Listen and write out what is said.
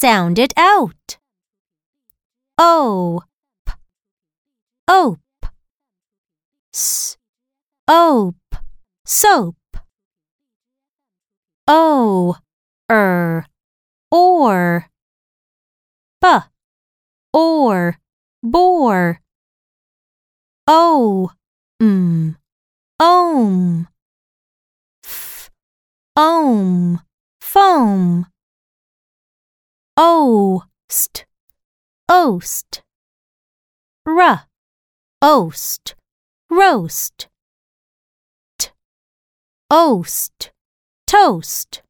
Sound it out. O, p, ope. S, ope, soap. O, er, or. B, or, bore. O, m, ohm. F, ohm, foam. Ost, oast. R, oast, roast. T, oast, toast.